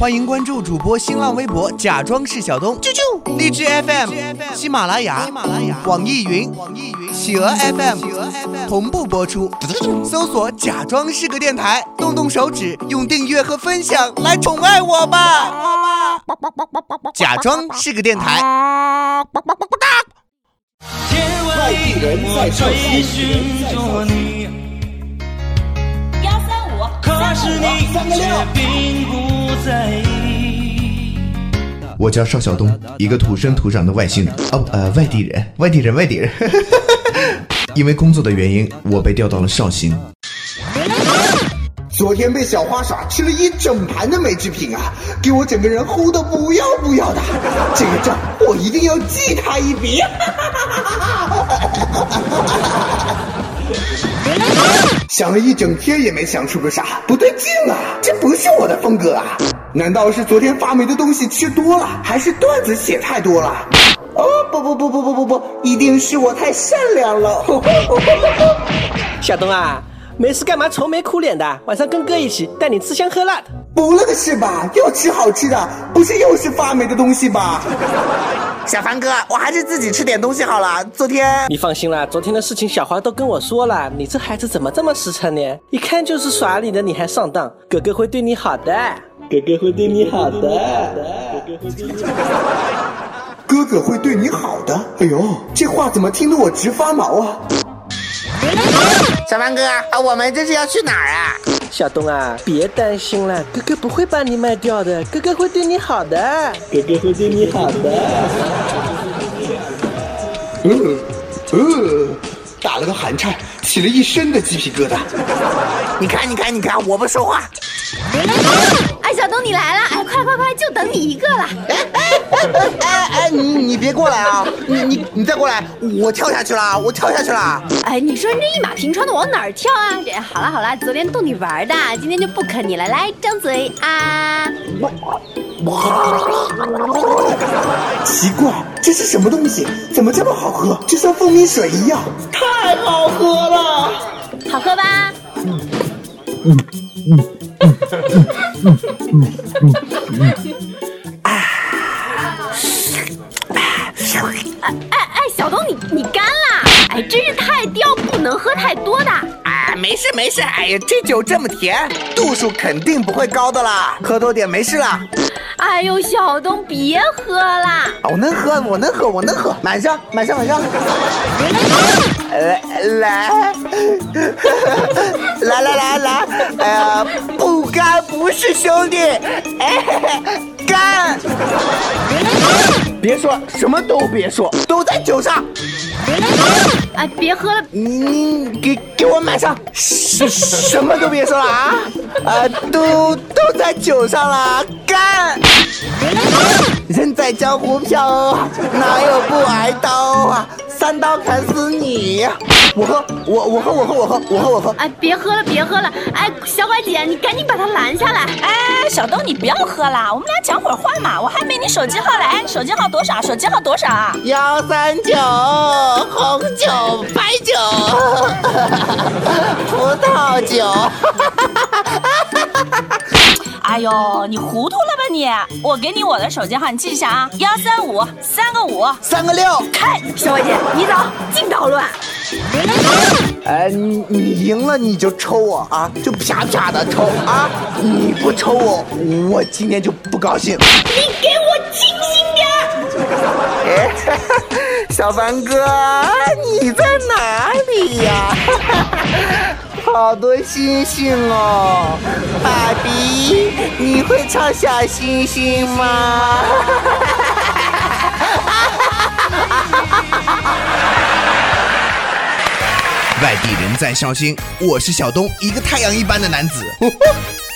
欢迎关注主播新浪微博，假装是小东。啾啾，荔枝 FM、喜马拉雅、网易云、企鹅 FM 同步播出。搜索“假装是个电台”，动动手指，用订阅和分享来宠爱我吧。假装是个电台。外地人在追寻着你，是你却并不在意。我叫邵晓东，一个土生土长的外星人。哦，呃，外地人，外地人，外地人。因为工作的原因，我被调到了绍兴。昨天被小花耍吃了一整盘的美制品啊，给我整个人齁的不要不要的。这个账我一定要记他一笔。想了一整天也没想出个啥，不对劲啊，这不是我的风格啊！难道是昨天发霉的东西吃多了，还是段子写太多了？哦不不不不不不不，一定是我太善良了。小东啊，没事干嘛愁眉苦脸的？晚上跟哥一起带你吃香喝辣的。不了个是吧？又吃好吃的，不是又是发霉的东西吧？小凡哥，我还是自己吃点东西好了。昨天你放心啦，昨天的事情小花都跟我说了。你这孩子怎么这么实诚呢？一看就是耍你的，你还上当。哥哥会对你好的，哥哥会对你好的，哥哥会对你好的。哥哥会对你好的。哎呦，这话怎么听得我直发毛啊？小凡哥，我们这是要去哪儿啊？小东啊，别担心了，哥哥不会把你卖掉的，哥哥会对你好的，哥哥会对你好的。呃呃，打了个寒颤，起了一身的鸡皮疙瘩。你看，你看，你看，我不说话。哎，小东你来了，哎，快快快，就等你一个了。哎哎哎哎，你你别过来啊！你你你再过来，我跳下去了，我跳下去了。哎，你说人这一马平川的往哪儿跳啊？这好了好了，昨天逗你玩的，今天就不坑你了。来，张嘴啊！奇怪，这是什么东西？怎么这么好喝？就像蜂蜜水一样，太好喝了。好喝吧？哎哎哎，小东你你干啦？哎，真是太刁，不能喝太多的。哎，没事没事，哎呀，这酒这么甜，度数肯定不会高的啦，喝多点没事啦。哎呦，小东别喝啦！我能喝，我能喝，我能喝，满上满上满上。来来来来来来，哎呀，不干不是兄弟，哎，干！别说，什么都别说，都在酒上。哎，别喝了，你你给给我满上，什什么都别说了啊！啊，都都在酒上了，干！人在江湖飘，哪有不挨刀啊？三刀砍死你！我喝，我我喝，我喝，我喝，我喝，我喝。哎，别喝了，别喝了！哎，小拐姐，你赶紧把他拦下来！哎，小东，你不要喝了，我们俩讲会儿话嘛。我还没你手机号来，手机号多少？手机号多少啊？幺三九，红酒、白酒、葡萄酒。哎呦，你糊涂了吧你？我给你我的手机号，你记一下啊，幺三五三个五三个六。开。小拐姐，你走，净捣乱。哎，你你赢了你就抽我啊，就啪啪的抽啊！你不抽我，我今天就不高兴。你给我清醒点！哎，小凡哥，你在哪里呀？好多星星哦，爸比，你会唱小星星吗？外地人在绍兴，我是小东，一个太阳一般的男子。